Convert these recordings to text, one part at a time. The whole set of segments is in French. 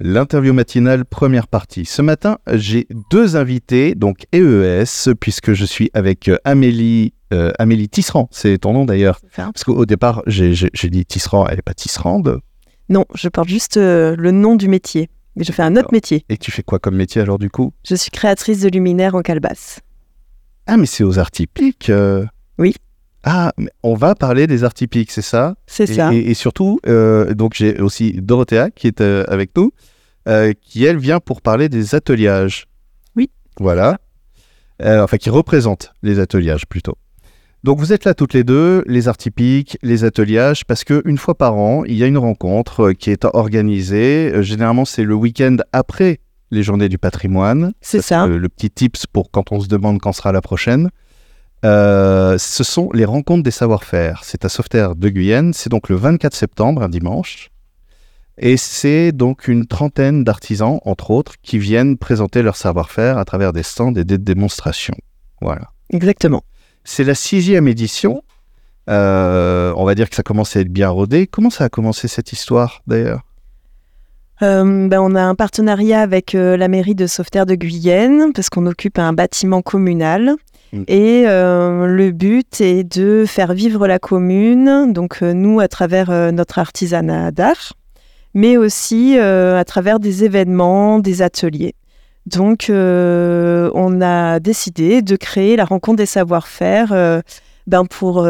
L'interview matinale, première partie. Ce matin, j'ai deux invités, donc EES, puisque je suis avec euh, Amélie, euh, Amélie Tisserand, c'est ton nom d'ailleurs. Parce qu'au départ, j'ai dit Tisserand, elle n'est pas Tisserande. Non, je porte juste euh, le nom du métier. Mais je fais un autre métier. Et tu fais quoi comme métier alors du coup? Je suis créatrice de luminaires en calebasse. Ah, mais c'est aux arts typiques Oui. Ah, on va parler des arts typiques, c'est ça? C'est ça. Et, surtout, euh, donc j'ai aussi Dorothea qui est euh, avec nous, euh, qui elle vient pour parler des ateliages. Oui. Voilà. enfin, qui représente les ateliages plutôt. Donc vous êtes là toutes les deux, les arts typiques, les ateliages, parce qu'une fois par an, il y a une rencontre qui est organisée. généralement, c'est le week-end après les journées du patrimoine. C'est ça. Le, le, petit tips pour quand on se demande quand sera la prochaine. Euh, ce sont les rencontres des savoir-faire. C'est à Sauveterre de Guyenne. C'est donc le 24 septembre, un dimanche. Et c'est donc une trentaine d'artisans, entre autres, qui viennent présenter leur savoir-faire à travers des stands et des démonstrations. Voilà. Exactement. C'est la sixième édition. Euh, on va dire que ça commence à être bien rodé. Comment ça a commencé cette histoire d'ailleurs? Euh, ben, on a un partenariat avec la mairie de Sauveterre de Guyenne parce qu'on occupe un bâtiment communal Mm. Et euh, le but est de faire vivre la commune, donc euh, nous à travers euh, notre artisanat d'art, mais aussi à travers des événements, des ateliers. Donc on a décidé de créer la rencontre des savoir-faire ben, pour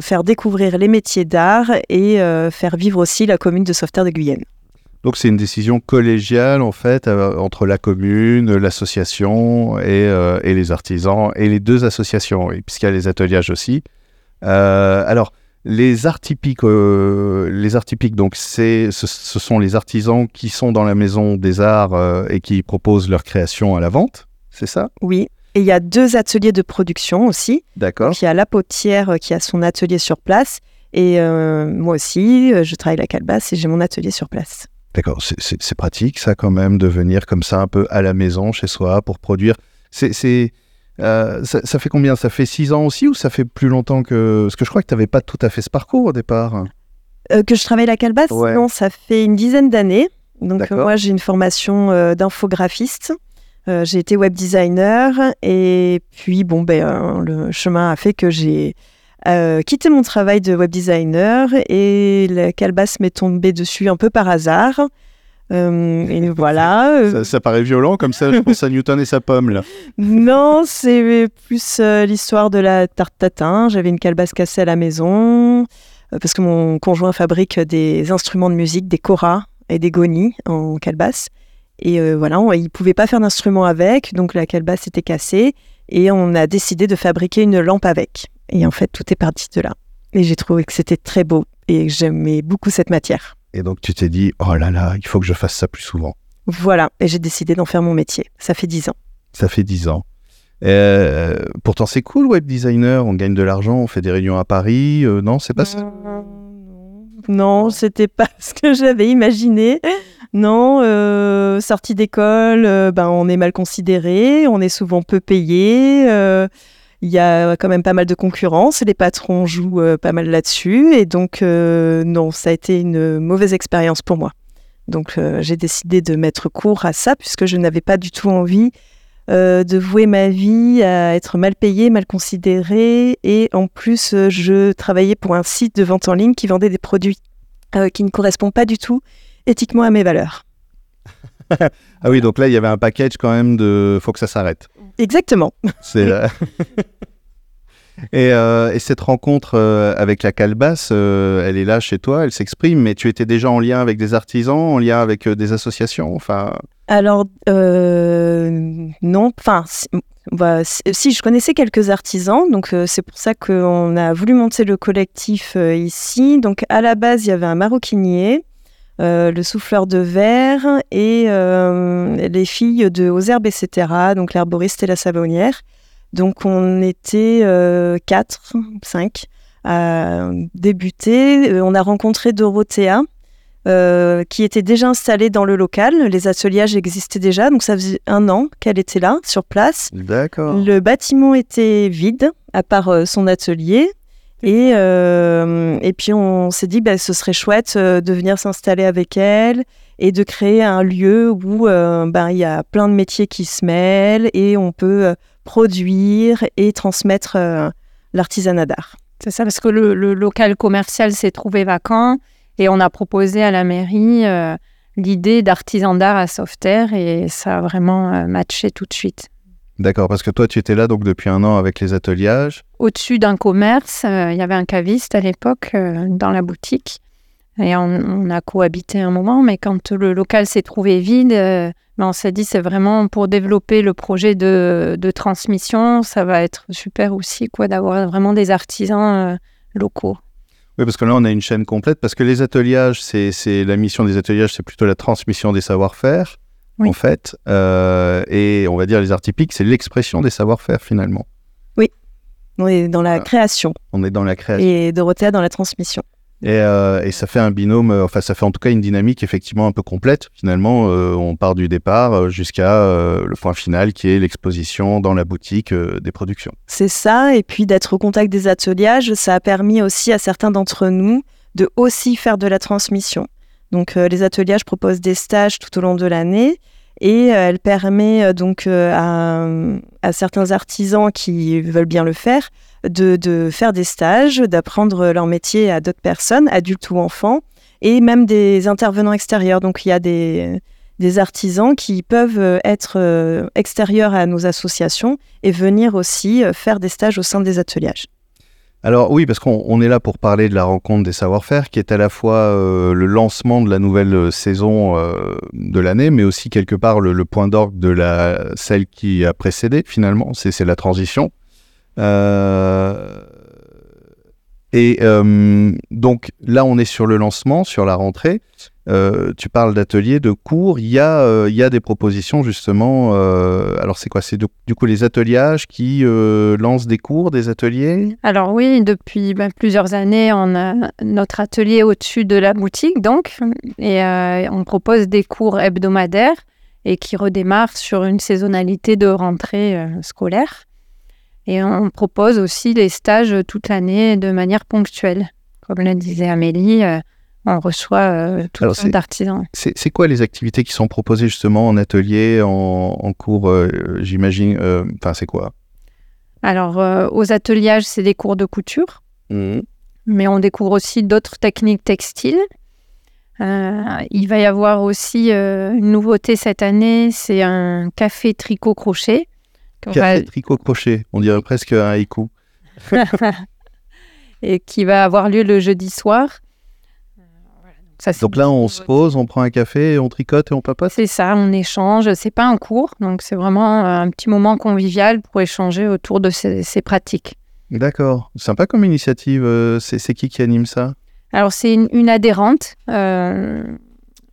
faire découvrir les métiers d'art et faire vivre aussi la commune de Sauveterre de Guyenne. Donc c'est une décision collégiale en fait euh, entre la commune, l'association et, et, les artisans et les deux associations, puisqu'il y a les ateliers aussi. Euh, alors les arts typiques, euh, les arts typiques, donc ce, ce, sont les artisans qui sont dans la maison des arts et qui proposent leur création à la vente, c'est ça? Oui. Et il y a deux ateliers de production aussi. D'accord. Il y a la potière qui a son atelier sur place et moi aussi, je travaille la calebasse et j'ai mon atelier sur place. D'accord, c'est pratique ça quand même de venir comme ça un peu à la maison chez soi pour produire. C'est euh, ça, fait combien? Ça fait six ans aussi ou ça fait plus longtemps que Parce que je crois que tu n'avais pas tout à fait ce parcours au départ. Euh, que je travaille la calebasse Non, ça fait une dizaine d'années. Donc moi j'ai une formation euh, d'infographiste. j'ai été web designer et puis bon ben le chemin a fait que j'ai euh, quitté mon travail de web designer et la calebasse m'est tombée dessus un peu par hasard. Euh, et voilà. Ça, paraît violent comme ça, je pense à Newton et sa pomme là. Non, c'est plus euh, l'histoire de la tarte tatin. J'avais une calebasse cassée à la maison parce que mon conjoint fabrique des instruments de musique, des koras et des gonis en calebasse. Et voilà, il ne pouvait pas faire d'instrument avec, donc la calebasse était cassée et on a décidé de fabriquer une lampe avec. Et en fait, tout est parti de là. Et j'ai trouvé que c'était très beau et j'aimais beaucoup cette matière. Et donc tu t'es dit, oh là là, il faut que je fasse ça plus souvent. Voilà, et j'ai décidé d'en faire mon métier. Ça fait dix ans. Ça fait dix ans. Euh, pourtant, c'est cool, web designer. On gagne de l'argent, on fait des réunions à Paris. Euh, non, c'est pas ça. Non, c'était pas ce que j'avais imaginé. Non, euh, sortie d'école, ben, on est mal considéré, on est souvent peu payé. Il y a quand même pas mal de concurrence, les patrons jouent euh, pas mal là-dessus, et donc euh, non, ça a été une mauvaise expérience pour moi. Donc euh, j'ai décidé de mettre court à ça, puisque je n'avais pas du tout envie de vouer ma vie à être mal payée, mal considérée, et en plus je travaillais pour un site de vente en ligne qui vendait des produits qui ne correspondent pas du tout éthiquement à mes valeurs. ah oui, donc là, il y avait un package quand même de faut que ça s'arrête. Exactement. C'est et, euh, et, cette rencontre euh, avec la calebasse, euh, elle est là chez toi, elle s'exprime, mais tu étais déjà en lien avec des artisans, en lien avec des associations enfin... Alors, non, enfin, si, bah, si, je connaissais quelques artisans, donc c'est pour ça qu'on a voulu monter le collectif ici. Donc, à la base, il y avait un maroquinier, euh, le souffleur de verre et euh, les filles de Aux Herbes, etc., donc l'herboriste et la savonnière. Donc on était euh, quatre, cinq à débuter. On a rencontré Dorothea, qui était déjà installée dans le local. Les ateliers existaient déjà, donc ça faisait un an qu'elle était là, sur place. D'accord. Le bâtiment était vide, à part son atelier. Et, et puis on s'est dit, bah, ce serait chouette de venir s'installer avec elle et de créer un lieu où ben, il y a plein de métiers qui se mêlent et on peut produire et transmettre l'artisanat d'art. C'est ça, parce que le, local commercial s'est trouvé vacant et on a proposé à la mairie l'idée d'artisan d'art à Sauveterre et ça a vraiment matché tout de suite. D'accord, parce que toi, tu étais là donc depuis un an avec les ateliers. Au-dessus d'un commerce, euh, il y avait un caviste à l'époque euh, dans la boutique. Et on, a cohabité un moment, mais quand le local s'est trouvé vide, euh, ben, on s'est dit c'est vraiment pour développer le projet de, transmission, ça va être super aussi quoi d'avoir vraiment des artisans locaux. Oui, parce que là, on a une chaîne complète, parce que les ateliers, c'est la mission des ateliers, c'est plutôt la transmission des savoir-faire en fait. Euh, et on va dire les arts typiques, c'est l'expression des savoir-faire finalement. Oui, on est dans la création. On est dans la création. Et Dorothée dans la transmission. Et, euh, et, ça fait un binôme, euh, enfin ça fait en tout cas une dynamique effectivement un peu complète. Finalement, on part du départ jusqu'à le point final qui est l'exposition dans la boutique des productions. C'est ça, et puis d'être au contact des ateliers, ça a permis aussi à certains d'entre nous de aussi faire de la transmission. Donc les ateliers proposent des stages tout au long de l'année et euh, elle permet euh, donc euh, à, certains artisans qui veulent bien le faire de, faire des stages, d'apprendre leur métier à d'autres personnes, adultes ou enfants, et même des intervenants extérieurs. Donc il y a des, des artisans qui peuvent être extérieurs à nos associations et venir aussi faire des stages au sein des ateliers. Alors oui, parce qu'on est là pour parler de la rencontre des savoir-faire, qui est à la fois euh, le lancement de la nouvelle euh, saison euh, de l'année, mais aussi quelque part le, point d'orgue de la celle qui a précédé. Finalement, c'est la transition. et donc là, on est sur le lancement, sur la rentrée. Euh, tu parles d'ateliers, de cours. Il y, a, euh, il y a des propositions justement. Euh, alors c'est quoi? C'est du coup les ateliers qui lancent des cours, des ateliers? Alors oui, depuis ben, plusieurs années, on a notre atelier au-dessus de la boutique donc, et on propose des cours hebdomadaires et qui redémarrent sur une saisonnalité de rentrée scolaire. Et on propose aussi des stages toute l'année de manière ponctuelle. Comme le disait Amélie, on reçoit euh, tout un d'artisans. C'est quoi les activités qui sont proposées justement en atelier, en, cours, euh, j'imagine euh, Enfin, c'est quoi? Alors, aux ateliers, c'est des cours de couture, mmh. mais on découvre aussi d'autres techniques textiles. il va y avoir aussi une nouveauté cette année, c'est un café tricot-crochet. Café tricot-crochet, on dirait presque un haïku. Et qui va avoir lieu le jeudi soir. Donc là, on se pose, on prend un café, on tricote et on papote C'est ça, on échange. C'est pas un cours, donc c'est vraiment euh, un petit moment convivial pour échanger autour de ces, pratiques. D'accord. Sympa comme initiative. Euh, c'est qui qui anime ça? Alors, c'est une, adhérente, euh,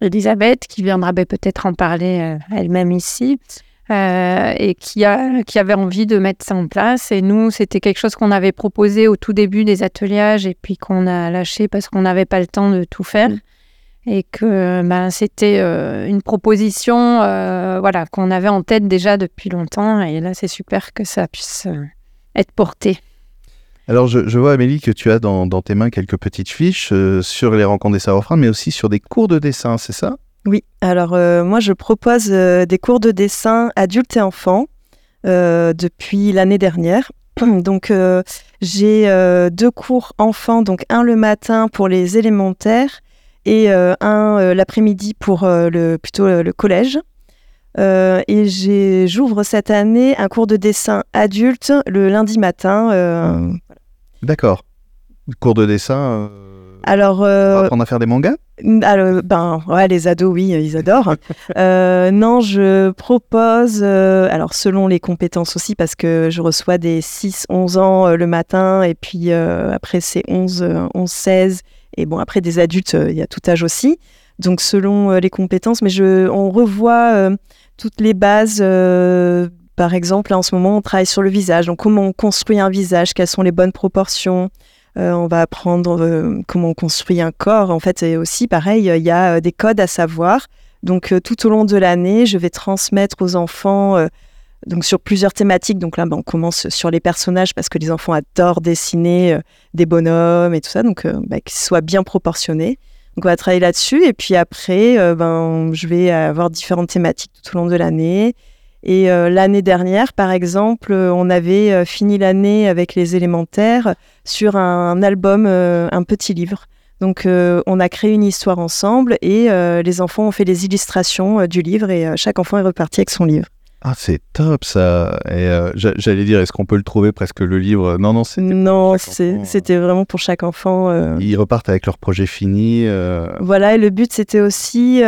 Elisabeth, qui viendra ben, peut-être en parler elle-même ici. et qui, a, qui avait envie de mettre ça en place. Et nous, c'était quelque chose qu'on avait proposé au tout début des ateliers et puis qu'on a lâché parce qu'on n'avait pas le temps de tout faire et que ben, c'était euh, une proposition euh, voilà, qu'on avait en tête déjà depuis longtemps. Et là, c'est super que ça puisse euh, être porté. Alors, je, vois, Amélie, que tu as dans, tes mains quelques petites fiches sur les rencontres des savoir-faire, mais aussi sur des cours de dessin, c'est ça? Oui, alors moi, je propose des cours de dessin adultes et enfants depuis l'année dernière. Donc, j'ai deux cours enfants, donc un le matin pour les élémentaires et euh, un euh, l'après-midi pour euh, le, plutôt le collège. et j'ouvre cette année un cours de dessin adulte le lundi matin. D'accord. Cours de dessin. Alors, euh, apprendre à faire des mangas? alors, ben, ouais, les ados, oui, ils adorent. non, je propose, alors selon les compétences aussi, parce que je reçois des 6-11 ans le matin, et puis après c'est 11-16, et bon, après, des adultes, euh, il y a tout âge aussi. Donc, selon euh, les compétences, mais je, on revoit euh, toutes les bases. par exemple, en ce moment, on travaille sur le visage. Donc, comment on construit un visage, quelles sont les bonnes proportions. on va apprendre comment on construit un corps. En fait, et aussi, pareil, il y a des codes à savoir. Donc, tout au long de l'année, je vais transmettre aux enfants donc sur plusieurs thématiques. Donc là, ben, on commence sur les personnages parce que les enfants adorent dessiner euh, des bonhommes et tout ça, donc euh, ben, qu'ils soient bien proportionnés. Donc on va travailler là-dessus et puis après, euh, ben, je vais avoir différentes thématiques tout au long de l'année. Et l'année dernière, par exemple, on avait fini l'année avec les élémentaires sur un, album, un petit livre. Donc on a créé une histoire ensemble et les enfants ont fait les illustrations du livre et chaque enfant est reparti avec son livre. Ah, c'est top ça. Et euh, j'allais dire, est-ce qu'on peut le trouver presque le livre? Non, non, c'était. Non, c'était vraiment pour chaque enfant. Euh. Ils repartent avec leur projet fini. Euh. Voilà, et le but c'était aussi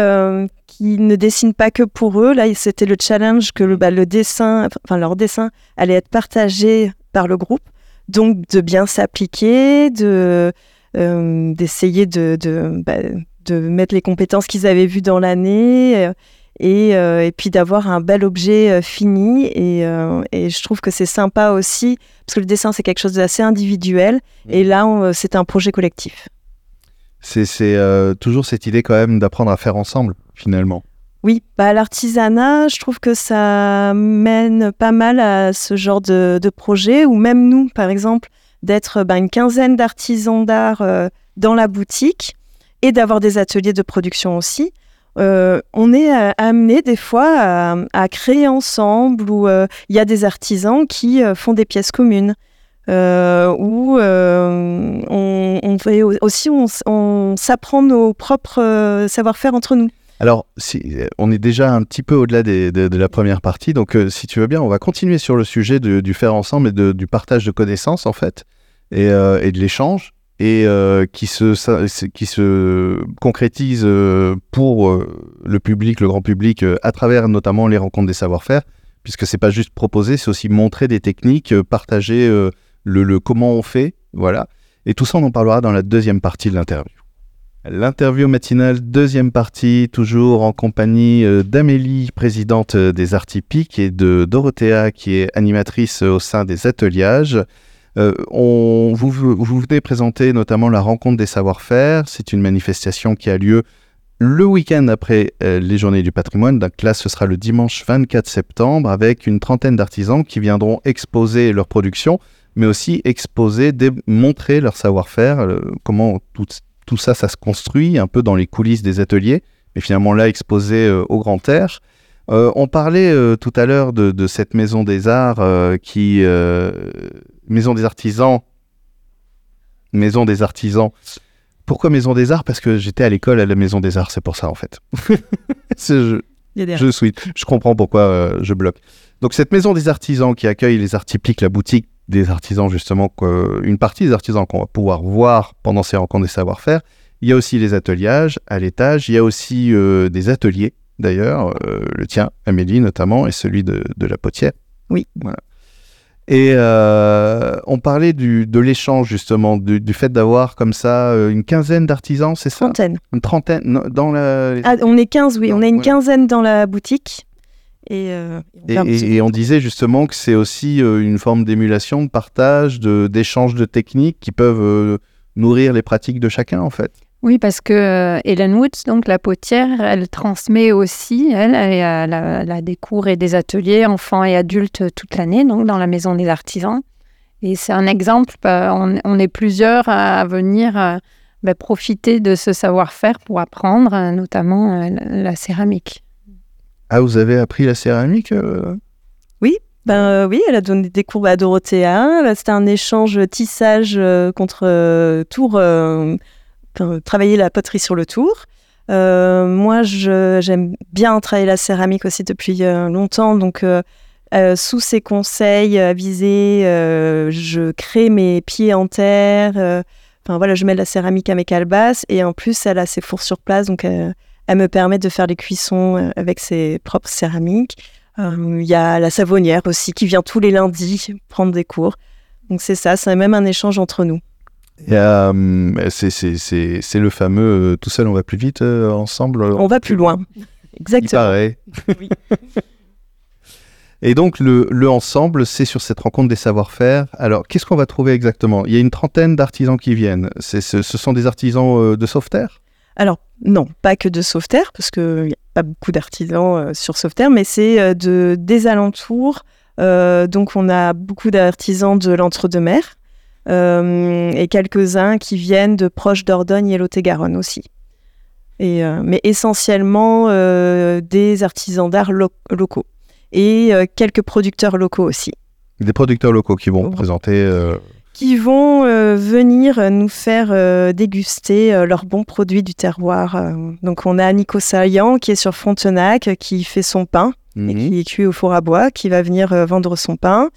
qu'ils ne dessinent pas que pour eux. Là, c'était le challenge que le, bah, le dessin, enfin leur dessin, allait être partagé par le groupe. Donc de bien s'appliquer, de d'essayer de, de, bah, de mettre les compétences qu'ils avaient vues dans l'année euh, et, puis d'avoir un bel objet euh, fini. Euh, et, je trouve que c'est sympa aussi, parce que le dessin, c'est quelque chose d'assez individuel. Mmh. Et là, c'est un projet collectif. C'est toujours cette idée quand même d'apprendre à faire ensemble, finalement. Oui, bah, l'artisanat, je trouve que ça mène pas mal à ce genre de, projet, ou même nous, par exemple, d'être bah, une quinzaine d'artisans d'art dans la boutique et d'avoir des ateliers de production aussi. Euh, on est euh, amené des fois à, créer ensemble ou euh, il y a des artisans qui font des pièces communes. où on, fait aussi on, s'apprend nos propres savoir-faire entre nous. Alors, si, on est déjà un petit peu au-delà de, la première partie, donc si tu veux bien, on va continuer sur le sujet du faire ensemble et du partage de connaissances en fait, et de l'échange et euh, qui, se, qui se concrétise euh, pour euh, le public, le grand public, à travers notamment les rencontres des savoir-faire, puisque c'est pas juste proposer, c'est aussi montrer des techniques, partager le, comment on fait, voilà. Et tout ça, on en parlera dans la deuxième partie de l'interview. L'interview matinale, deuxième partie, toujours en compagnie d'Amélie, présidente des Arts Typiques, et de Dorothea, qui est animatrice au sein des ateliers. Euh, on, vous, vous venez présenter notamment la rencontre des savoir-faire. C'est une manifestation qui a lieu le week-end après euh, les journées du patrimoine. Donc là, ce sera le dimanche 24 septembre avec une trentaine d'artisans qui viendront exposer leur production, mais aussi exposer, montrer leur savoir-faire, euh, comment tout, ça, ça se construit un peu dans les coulisses des ateliers, mais finalement là exposé au grand air. on parlait tout à l'heure de, cette maison des arts qui Maison des artisans. Maison des artisans. Pourquoi Maison des Arts? Parce que j'étais à l'école à la Maison des Arts, c'est pour ça en fait. je, je, suis, je comprends pourquoi euh, je bloque. Donc cette Maison des artisans qui accueille les arts typiques, la boutique des artisans justement, une partie des artisans qu'on va pouvoir voir pendant ces rencontres des savoir-faire. Il y a aussi les ateliers à l'étage, il y a aussi euh, des ateliers d'ailleurs, euh, le tien Amélie notamment et celui de, de la potière. Oui. Voilà. Et euh, on parlait du, de l'échange justement, du, fait d'avoir comme ça euh, une quinzaine d'artisans, c'est ça? Trentaine. Une trentaine dans la. Ah, on est 15, oui, on est une quinzaine dans la boutique. Et, euh, et, on disait justement que c'est aussi une forme d'émulation, de partage, d'échange de, techniques qui peuvent nourrir les pratiques de chacun en fait. Oui, parce que euh, Hélène Woods, donc la potière, elle transmet aussi, elle, elle, a, des cours et des ateliers enfants et adultes toute l'année, donc dans la maison des artisans. Et c'est un exemple, bah, on, est plusieurs à venir euh, bah, profiter de ce savoir-faire pour apprendre, euh, notamment la céramique. Ah, vous avez appris la céramique Oui, ben oui, elle a donné des cours à Dorothée. C'était un échange tissage contre tour travailler la poterie sur le tour. Euh, moi, j'aime bien travailler la céramique aussi depuis euh, longtemps. Donc, euh, sous ses conseils avisés, je crée mes pieds en terre. Enfin, voilà, je mets de la céramique à mes calebasses. Et en plus, elle a ses fours sur place. Donc, elle me permet de faire les cuissons avec ses propres céramiques. Il y a la savonnière aussi qui vient tous les lundis prendre des cours. Donc, c'est ça, c'est même un échange entre nous. Euh, c'est le fameux euh, tout seul on va plus vite euh, ensemble. On va plus loin. Exactement. Il paraît. Et donc le, le ensemble, c'est sur cette rencontre des savoir-faire. Alors qu'est-ce qu'on va trouver exactement? Il y a une trentaine d'artisans qui viennent. Ce, ce, sont des artisans de sauveterre? Alors non, pas que de sauveterre, parce qu'il pas beaucoup d'artisans sur Sauveterre, mais c'est de, des alentours. donc, on a beaucoup d'artisans de l'entre-deux-mer et quelques-uns qui viennent de proches d'Ordogne et Lot-et-Garonne aussi. Et, mais essentiellement des artisans d'art locaux et quelques producteurs locaux aussi. Des producteurs locaux qui vont présenter qui vont euh, venir nous faire euh, déguster euh, leurs bons produits du terroir. Donc on a Nico Saillant qui est sur Frontenac, qui fait son pain et mhm. qui est cuit au four à bois, qui va venir vendre son pain.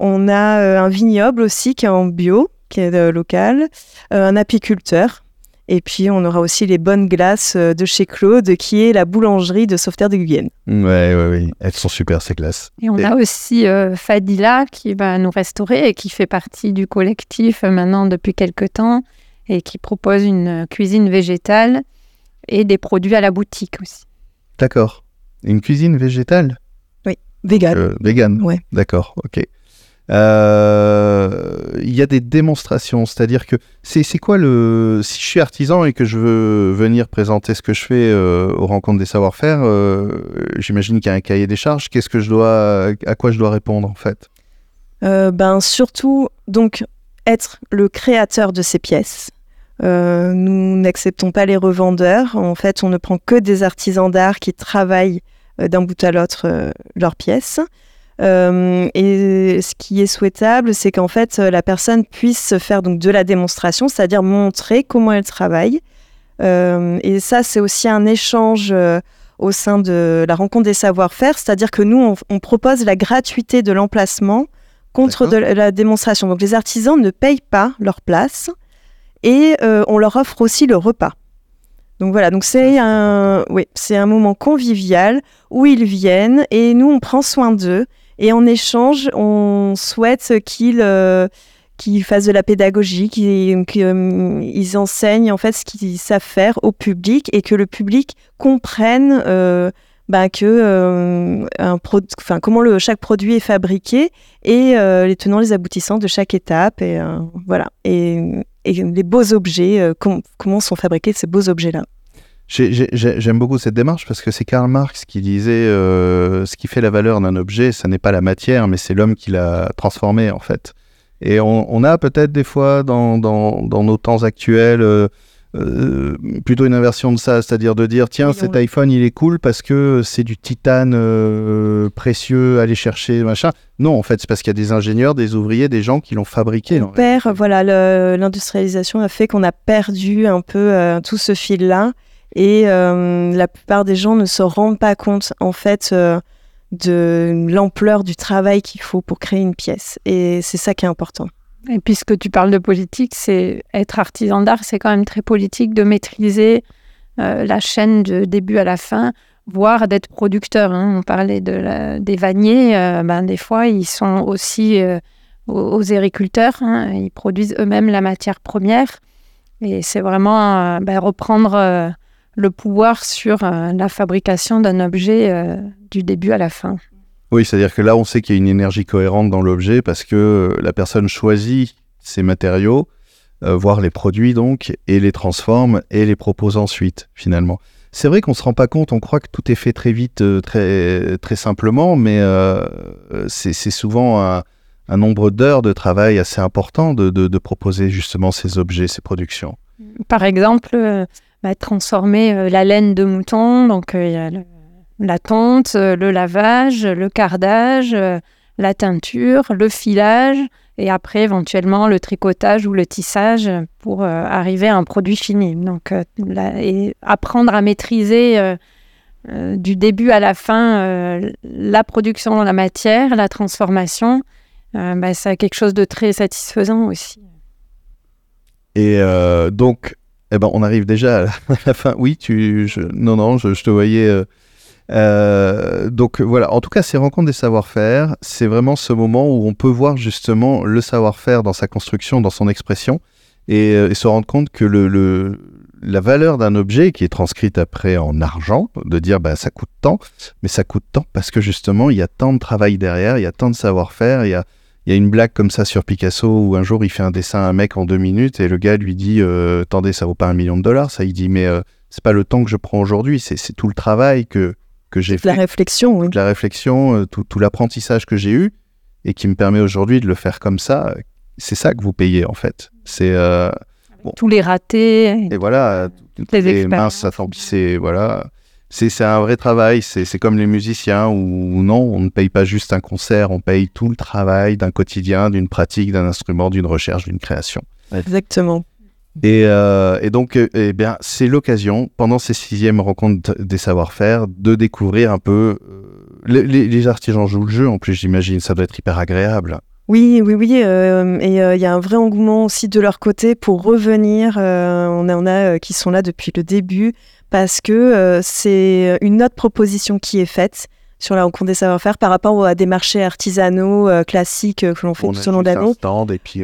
On a un vignoble aussi qui est en bio, qui est local, un apiculteur et puis, on aura aussi les bonnes glaces euh, de chez Claude, qui est la boulangerie de Sauveterre de Guyenne. Ouais, ouais, ouais. Elles sont super, ces glaces. Et on a aussi euh, Fadila qui va nous restaurer et qui fait partie du collectif euh, maintenant depuis quelques temps et qui propose une cuisine végétale et des produits à la boutique aussi. D'accord. Une cuisine végétale? Oui, vegan. vegan. Ouais. D'accord, ok. Euh, il y a des démonstrations, c'est-à-dire que c'est quoi le... Si je suis artisan et que je veux venir présenter ce que je fais euh, aux rencontres des savoir-faire, euh, j'imagine qu'il y a un cahier des charges. Qu'est-ce que je dois... À quoi je dois répondre en fait? Ben surtout, donc, être le créateur de ces pièces. nous n'acceptons pas les revendeurs. En fait, on ne prend que des artisans d'art qui travaillent d'un bout à l'autre leurs pièces. Euh, et ce qui est souhaitable, c'est qu'en fait, la personne puisse faire donc de la démonstration, c'est-à-dire montrer comment elle travaille. Euh, et ça, c'est aussi un échange euh, au sein de la rencontre des savoir-faire, c'est-à-dire que nous, on, propose la gratuité de l'emplacement contre de la démonstration. Donc les artisans ne payent pas leur place et on leur offre aussi le repas. Donc voilà, donc c'est un, oui, c'est un moment convivial où ils viennent et nous on prend soin d'eux et en échange, on souhaite qu'ils euh, fassent de la pédagogie, qu'ils euh, enseignent en fait ce qu'ils savent faire au public et que le public comprenne euh, bah, que comment le, chaque produit est fabriqué et les tenants les aboutissants de chaque étape et voilà et, les beaux objets comment sont fabriqués ces beaux objets là. J'aime beaucoup cette démarche parce que c'est Karl Marx qui disait euh, ce qui fait la valeur d'un objet, ce n'est pas la matière, mais c'est l'homme qui l'a transformé en fait. Et on, a peut-être des fois dans, dans, dans, nos temps actuels euh, euh, plutôt une inversion de ça, c'est-à-dire de dire tiens cet iPhone il est cool parce que c'est du titane précieux, aller chercher machin. Non en fait c'est parce qu'il y a des ingénieurs, des ouvriers, des gens qui l'ont fabriqué. On perd, voilà, l'industrialisation a fait qu'on a perdu un peu tout ce fil là. Et euh, la plupart des gens ne se rendent pas compte, en fait, euh, de l'ampleur du travail qu'il faut pour créer une pièce. Et c'est ça qui est important. Et puisque tu parles de politique, c'est être artisan d'art, c'est quand même très politique de maîtriser euh, la chaîne de début à la fin, voire d'être producteur. Hein. On parlait de des vanniers, ben, des fois ils sont aussi aux, agriculteurs, hein. ils produisent eux-mêmes la matière première. Et c'est vraiment ben, reprendre le pouvoir sur euh, la fabrication d'un objet euh, du début à la fin. Oui, c'est-à-dire que là, on sait qu'il y a une énergie cohérente dans l'objet parce que euh, la personne choisit ses matériaux, voire les produits donc, et les transforme et les propose ensuite, finalement. C'est vrai qu'on ne se rend pas compte, on croit que tout est fait très vite, très, très simplement, mais c'est souvent un, nombre d'heures de travail assez important de, de, proposer justement ces objets, ces productions. Par exemple, bah, transformer euh, la laine de mouton. Donc, euh, la tonte, euh, le lavage, le cardage, la teinture, le filage et après éventuellement le tricotage ou le tissage pour arriver à un produit fini. Donc, et apprendre à maîtriser du début à la fin la production dans la matière, la transformation, bah, c'est quelque chose de très satisfaisant aussi. Et donc, eh ben, on arrive déjà à la fin. Oui, tu, non, non, je, te voyais. Euh, euh, donc voilà, en tout cas, ces rencontres des savoir-faire, c'est vraiment ce moment où on peut voir justement le savoir-faire dans sa construction, dans son expression, et, euh, se rendre compte que le, la valeur d'un objet qui est transcrite après en argent, de dire bah, ça coûte tant, mais ça coûte tant parce que justement il y a tant de travail derrière, il y a tant de savoir-faire, il y a il y a une blague comme ça sur Picasso où un jour il fait un dessin à un mec en deux minutes et le gars lui dit euh, Attendez, ça vaut pas un million de dollars Ça, il dit Mais euh, c'est pas le temps que je prends aujourd'hui, c'est c'est tout le travail que que j'ai De la fait, réflexion, oui. toute la réflexion, euh, tout, tout l'apprentissage que j'ai eu et qui me permet aujourd'hui de le faire comme ça. C'est ça que vous payez en fait. C'est euh, Tous les ratés. et voilà, toutes Les les minces, ça voilà. C'est c'est un vrai travail, c'est c'est comme les musiciens où non, on ne paye pas juste un concert, on paye tout le travail d'un quotidien, d'une pratique, d'un instrument, d'une recherche, d'une création. Exactement. Et, euh, et donc, euh, eh bien, c'est l'occasion, pendant ces sixièmes rencontres des savoir-faire, de découvrir un peu. euh, les, les- les artisans jouent le jeu, en plus, j'imagine, ça doit être hyper agréable. Oui, oui, oui. euh, et euh, il y a un vrai engouement aussi de leur côté pour revenir. euh, on a, on a qui sont là depuis le début parce que c'est une autre proposition qui est faite sur la rencontre des savoir-faire par rapport à des marchés artisanaux classiques que l'on fait On tout au long de l'année.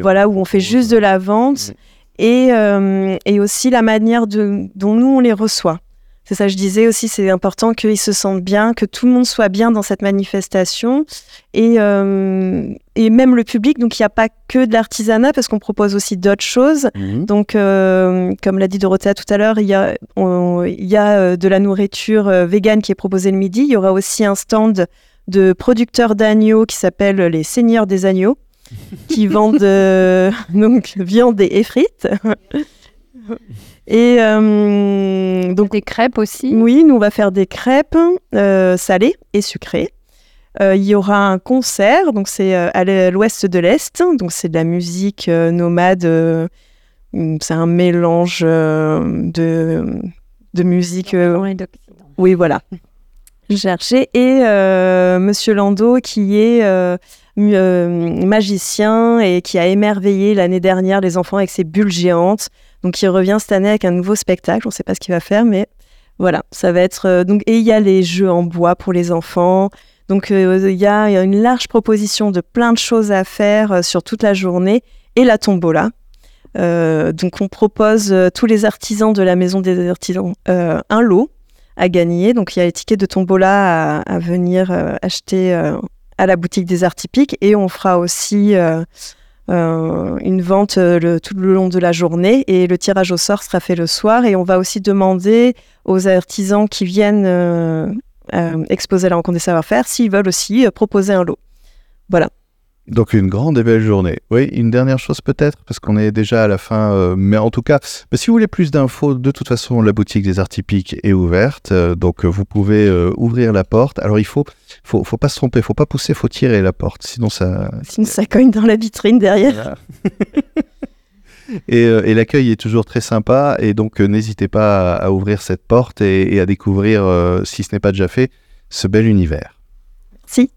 Voilà, où on fait juste de la vente Mm. et, et aussi la manière de, dont nous on les reçoit. C'est ça, je disais aussi, c'est important qu'ils se sentent bien, que tout le monde soit bien dans cette manifestation et, euh, et même le public. Donc il n'y a pas que de l'artisanat parce qu'on propose aussi d'autres choses. mhm. Donc, euh, comme l'a dit Dorothea tout à l'heure, il y a, on- il y a euh, de la nourriture végane qui est proposée le midi. Il y aura aussi un stand de producteurs d'agneaux qui s'appelle les Seigneurs des agneaux, qui vendent euh, donc viande et frites. Et euh, donc, Des crêpes aussi. oui, nous on va faire des crêpes euh, salées et sucrées. Euh, il y aura un concert, donc c'est à l'ouest de l'Est, donc c'est de la musique nomade. hum, c'est un mélange de, de musique. et oui, voilà. Je cherchais. Et Monsieur Lando, qui est magicien et qui a émerveillé l'année dernière les enfants avec ses bulles géantes. Donc, il revient cette année avec un nouveau spectacle. On ne sait pas ce qu'il va faire, mais voilà, ça va être. euh, et il y a les jeux en bois pour les enfants. Donc, euh, il y, a une large proposition de plein de choses à faire euh, sur toute la journée et la tombola. Donc, on propose tous les artisans de la maison des artisans un lot à gagner. Donc il y a les tickets de tombola à, à venir acheter à la boutique des arts typiques et on fera aussi euh, une vente euh, le- tout le long de la journée et le tirage au sort sera fait le soir et on va aussi demander aux artisans qui viennent euh, exposer la rencontre des savoir-faire s'ils veulent aussi proposer un lot. Donc une grande et belle journée. Oui, une dernière chose peut-être, parce qu'on est déjà à la fin, euh, mais en tout cas, bah, si vous voulez plus d'infos, de toute façon, la boutique des arts typiques est ouverte, euh, donc euh, vous pouvez euh, ouvrir la porte. Alors il faut, faut, faut pas se tromper, faut pas pousser, faut tirer la porte, sinon ça. Sinon ça cogne dans la vitrine derrière. Voilà. et euh, et l'accueil est toujours très sympa, et donc euh, n'hésitez pas à, à ouvrir cette porte et, et à découvrir, euh, si ce n'est pas déjà fait, ce bel univers. Si.